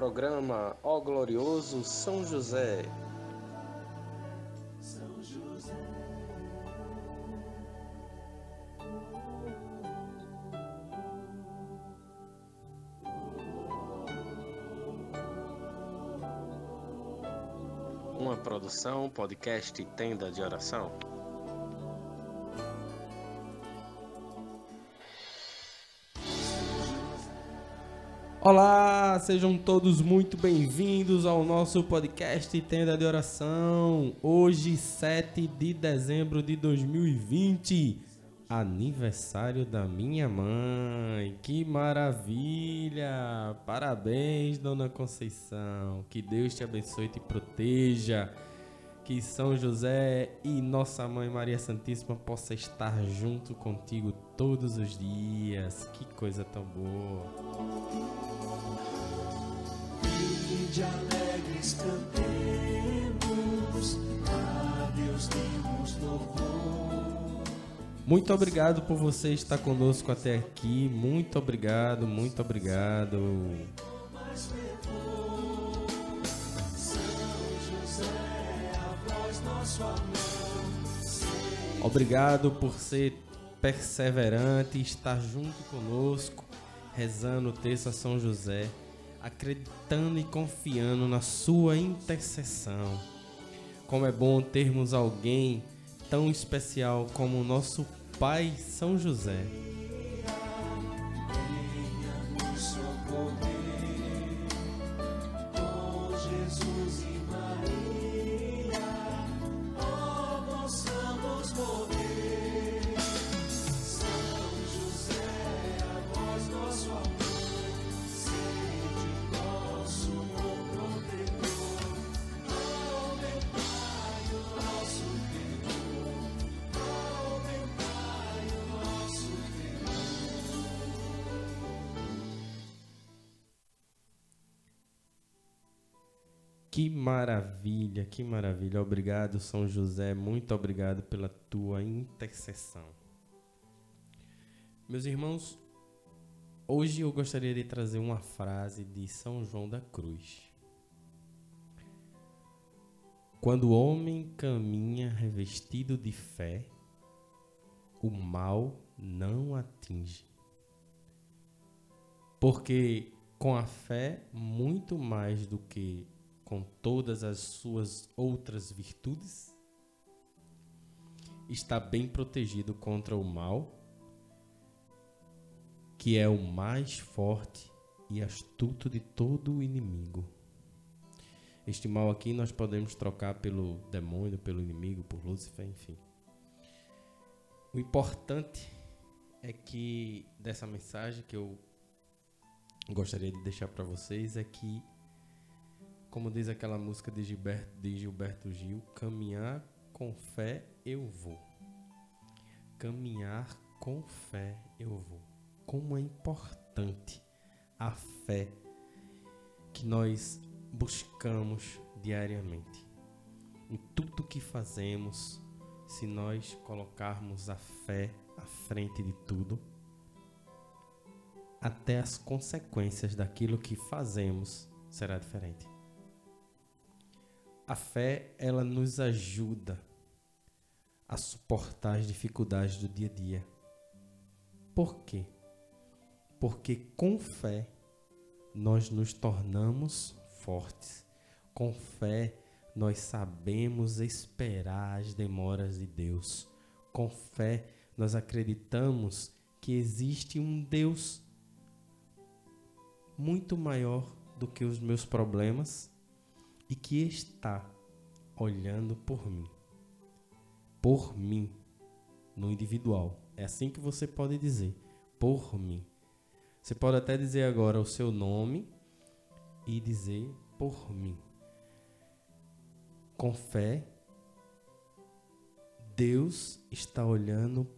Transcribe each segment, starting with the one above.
Programa Ó Glorioso São José. Uma produção, podcast Tenda de Oração. Olá, sejam todos muito bem-vindos ao nosso podcast Tenda de Oração. Hoje, 7 de dezembro de 2020, aniversário da minha mãe. Que maravilha! Parabéns, dona Conceição. Que Deus te abençoe e te proteja. Que São José e nossa mãe Maria Santíssima possa estar junto contigo todos os dias. Que coisa tão boa. de alegres cantemos, a Deus demos louvor. Muito obrigado por você estar conosco até aqui. Muito obrigado, muito obrigado. Obrigado por ser perseverante estar junto conosco, rezando o texto a São José, acreditando e confiando na sua intercessão. Como é bom termos alguém tão especial como o nosso Pai São José. Que maravilha, que maravilha. Obrigado, São José. Muito obrigado pela tua intercessão. Meus irmãos, hoje eu gostaria de trazer uma frase de São João da Cruz. Quando o homem caminha revestido de fé, o mal não atinge. Porque com a fé, muito mais do que com todas as suas outras virtudes, está bem protegido contra o mal, que é o mais forte e astuto de todo o inimigo. Este mal aqui nós podemos trocar pelo demônio, pelo inimigo, por Lúcifer, enfim. O importante é que dessa mensagem que eu gostaria de deixar para vocês é que como diz aquela música de Gilberto, de Gilberto Gil, caminhar com fé eu vou. Caminhar com fé eu vou. Como é importante a fé que nós buscamos diariamente. Em tudo que fazemos, se nós colocarmos a fé à frente de tudo, até as consequências daquilo que fazemos será diferente. A fé, ela nos ajuda a suportar as dificuldades do dia a dia. Por quê? Porque com fé nós nos tornamos fortes. Com fé nós sabemos esperar as demoras de Deus. Com fé nós acreditamos que existe um Deus muito maior do que os meus problemas e que está olhando por mim. Por mim, no individual. É assim que você pode dizer, por mim. Você pode até dizer agora o seu nome e dizer por mim. Com fé, Deus está olhando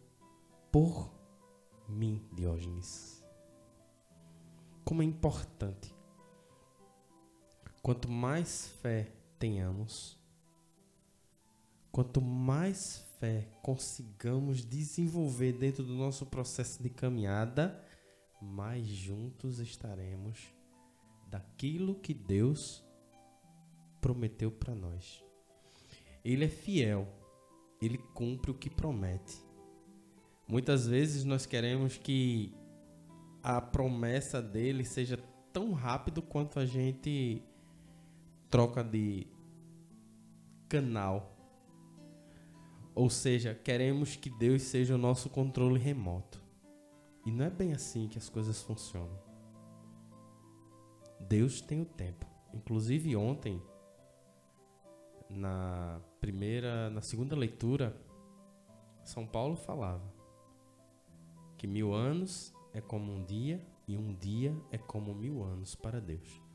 por mim, Diógenes. Como é importante Quanto mais fé tenhamos, quanto mais fé consigamos desenvolver dentro do nosso processo de caminhada, mais juntos estaremos daquilo que Deus prometeu para nós. Ele é fiel, ele cumpre o que promete. Muitas vezes nós queremos que a promessa dele seja tão rápido quanto a gente troca de canal. Ou seja, queremos que Deus seja o nosso controle remoto. E não é bem assim que as coisas funcionam. Deus tem o tempo. Inclusive ontem, na primeira, na segunda leitura, São Paulo falava que mil anos é como um dia e um dia é como mil anos para Deus.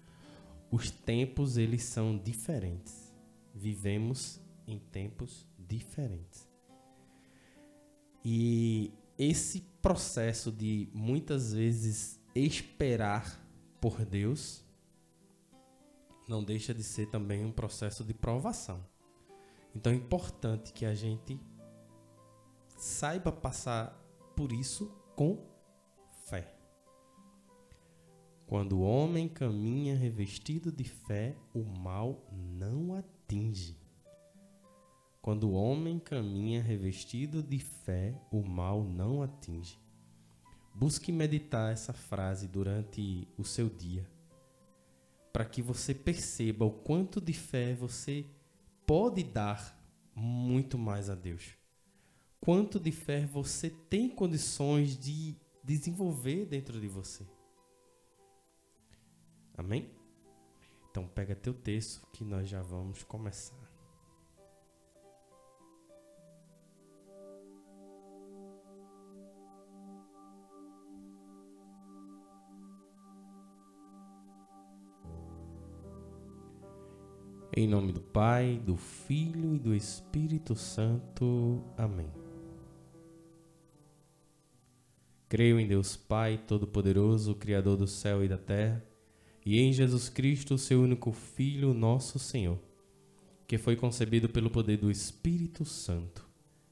Os tempos eles são diferentes. Vivemos em tempos diferentes. E esse processo de muitas vezes esperar por Deus não deixa de ser também um processo de provação. Então é importante que a gente saiba passar por isso com fé. Quando o homem caminha revestido de fé, o mal não atinge. Quando o homem caminha revestido de fé, o mal não atinge. Busque meditar essa frase durante o seu dia, para que você perceba o quanto de fé você pode dar muito mais a Deus. Quanto de fé você tem condições de desenvolver dentro de você. Amém? Então pega teu texto que nós já vamos começar. Em nome do Pai, do Filho e do Espírito Santo. Amém. Creio em Deus Pai Todo-Poderoso, Criador do céu e da terra, e em Jesus Cristo, seu único Filho, nosso Senhor, que foi concebido pelo poder do Espírito Santo,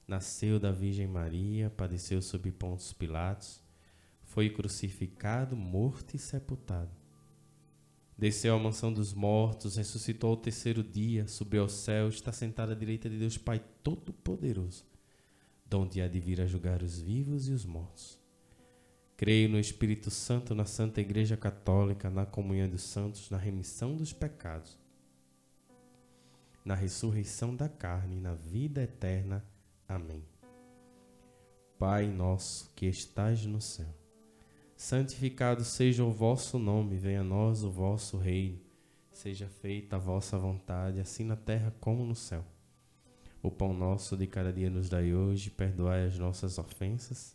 nasceu da Virgem Maria, padeceu sob Pontos Pilatos, foi crucificado, morto e sepultado Desceu à mansão dos mortos, ressuscitou ao terceiro dia, subiu ao céu, está sentado à direita de Deus Pai Todo-Poderoso, donde há de vir a julgar os vivos e os mortos. Creio no Espírito Santo, na Santa Igreja Católica, na comunhão dos santos, na remissão dos pecados, na ressurreição da carne na vida eterna. Amém. Pai nosso que estais no céu, santificado seja o vosso nome, venha a nós o vosso reino, seja feita a vossa vontade, assim na terra como no céu. O pão nosso de cada dia nos dai hoje, perdoai as nossas ofensas,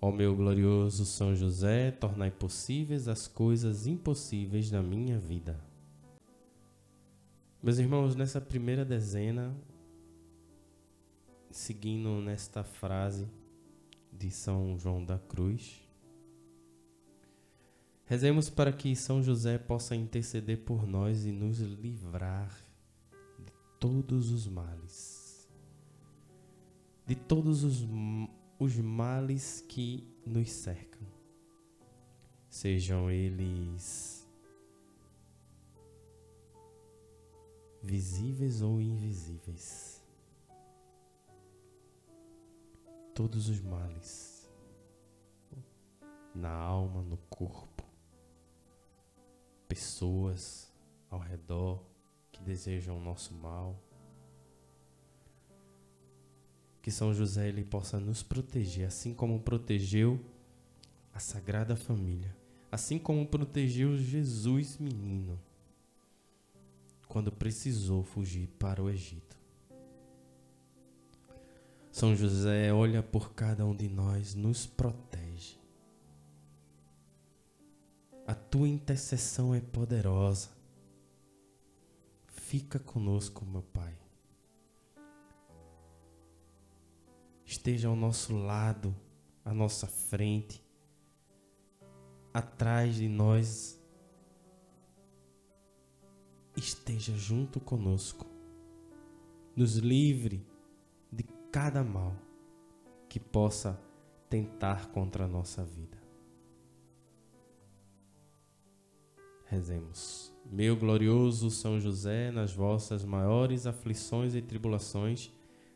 Ó meu glorioso São José, tornai possíveis as coisas impossíveis na minha vida. Meus irmãos, nessa primeira dezena, seguindo nesta frase de São João da Cruz, rezemos para que São José possa interceder por nós e nos livrar de todos os males, de todos os, os males que nos cercam, sejam eles visíveis ou invisíveis. todos os males na alma, no corpo, pessoas ao redor que desejam o nosso mal. Que São José ele possa nos proteger, assim como protegeu a Sagrada Família, assim como protegeu Jesus menino quando precisou fugir para o Egito. São José olha por cada um de nós, nos protege. A tua intercessão é poderosa. Fica conosco, meu Pai. Esteja ao nosso lado, à nossa frente, atrás de nós. Esteja junto conosco. Nos livre de cada mal que possa tentar contra a nossa vida. Rezemos. Meu glorioso São José, nas vossas maiores aflições e tribulações,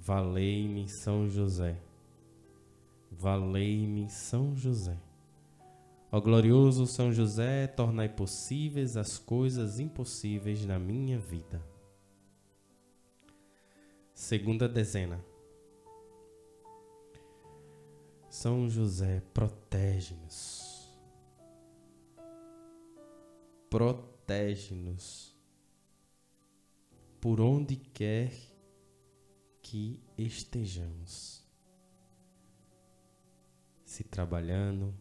Valei-me São José. Valei-me São José. Ó glorioso São José, tornai possíveis as coisas impossíveis na minha vida. Segunda dezena. São José, protege-nos. Protege-nos por onde quer que estejamos. Se trabalhando,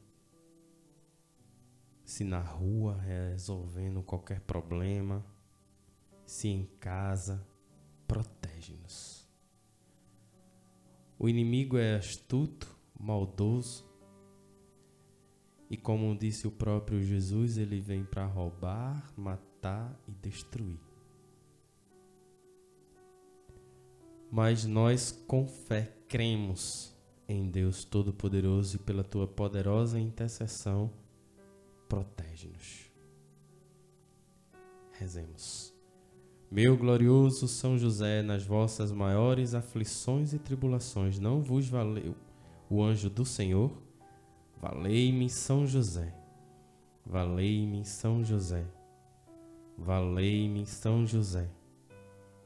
se na rua resolvendo qualquer problema, se em casa, protege-nos. O inimigo é astuto, maldoso, e como disse o próprio Jesus, ele vem para roubar, matar e destruir. Mas nós, com fé, cremos em Deus Todo-Poderoso e pela tua poderosa intercessão, protege-nos. Rezemos. Meu glorioso São José, nas vossas maiores aflições e tribulações, não vos valeu o anjo do Senhor? Valei-me São José. Valei-me São José. Valei-me São José.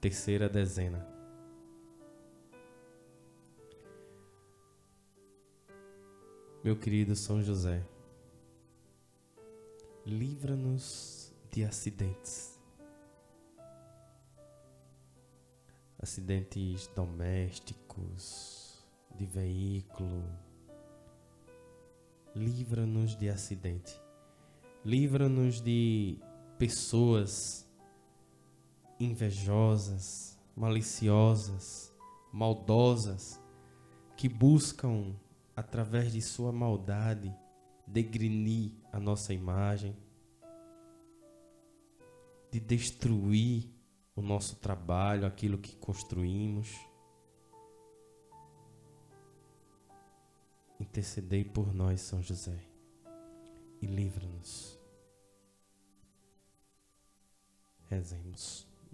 Terceira dezena. Meu querido São José, livra-nos de acidentes. Acidentes domésticos, de veículo. Livra-nos de acidente. Livra-nos de pessoas invejosas, maliciosas, maldosas, que buscam, através de sua maldade, degrinir a nossa imagem, de destruir o nosso trabalho, aquilo que construímos. Intercedei por nós, São José, e livra-nos. Rezemos.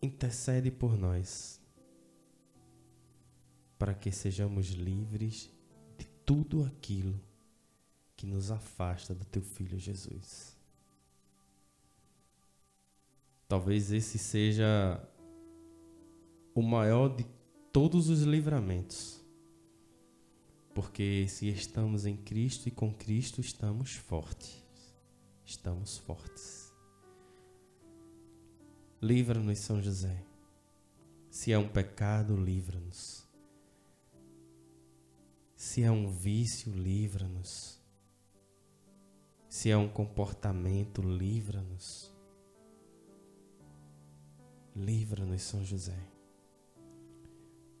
intercede por nós, para que sejamos livres de tudo aquilo que nos afasta do teu filho Jesus. Talvez esse seja o maior de todos os livramentos. Porque se estamos em Cristo e com Cristo estamos fortes. Estamos fortes. Livra-nos, São José. Se é um pecado, livra-nos. Se é um vício, livra-nos. Se é um comportamento, livra-nos. Livra-nos, São José.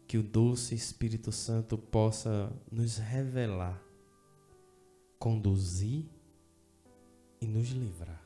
Que o doce Espírito Santo possa nos revelar, conduzir e nos livrar.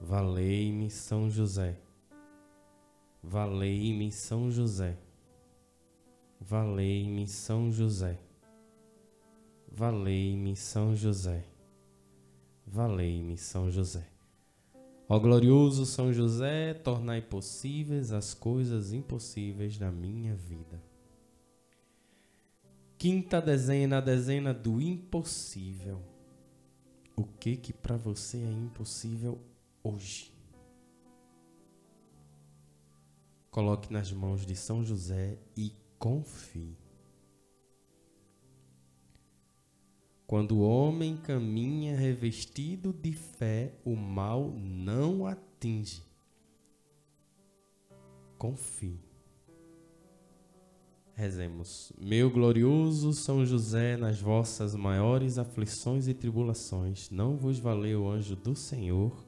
Valei-me, São José. Valei-me, São José. Valei-me, São José. Valei-me, São José. Valei-me, São José. Ó glorioso São José, tornai possíveis as coisas impossíveis na minha vida. Quinta dezena, a dezena do impossível. O que que para você é impossível hoje? Coloque nas mãos de São José e confie. Quando o homem caminha revestido de fé, o mal não atinge. Confie. Rezemos. Meu glorioso São José, nas vossas maiores aflições e tribulações, não vos valeu o anjo do Senhor?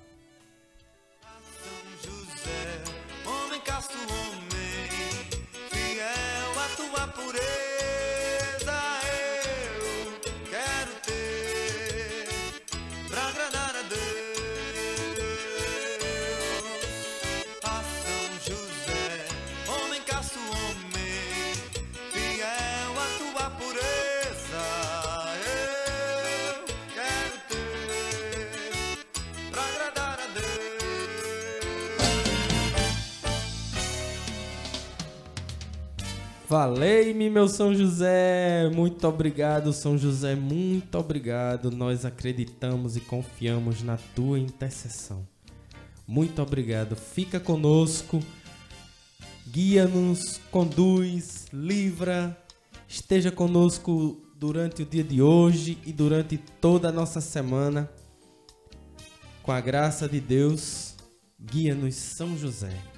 Valei-me, meu São José. Muito obrigado, São José. Muito obrigado. Nós acreditamos e confiamos na tua intercessão. Muito obrigado. Fica conosco. Guia-nos, conduz, livra. Esteja conosco durante o dia de hoje e durante toda a nossa semana. Com a graça de Deus, guia-nos, São José.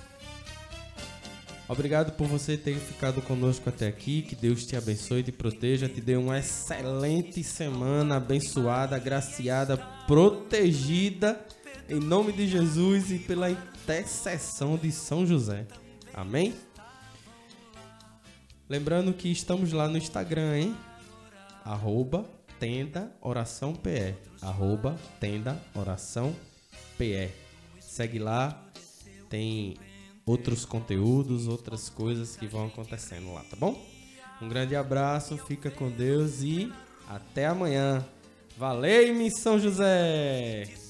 Obrigado por você ter ficado conosco até aqui. Que Deus te abençoe e te proteja. Te dê uma excelente semana abençoada, agraciada, protegida. Em nome de Jesus e pela intercessão de São José. Amém? Lembrando que estamos lá no Instagram, hein? Arroba Tenda Oração PE. Arroba Tenda Oração PE. Segue lá. Tem outros conteúdos, outras coisas que vão acontecendo lá, tá bom? Um grande abraço, fica com Deus e até amanhã. Valeu, São José!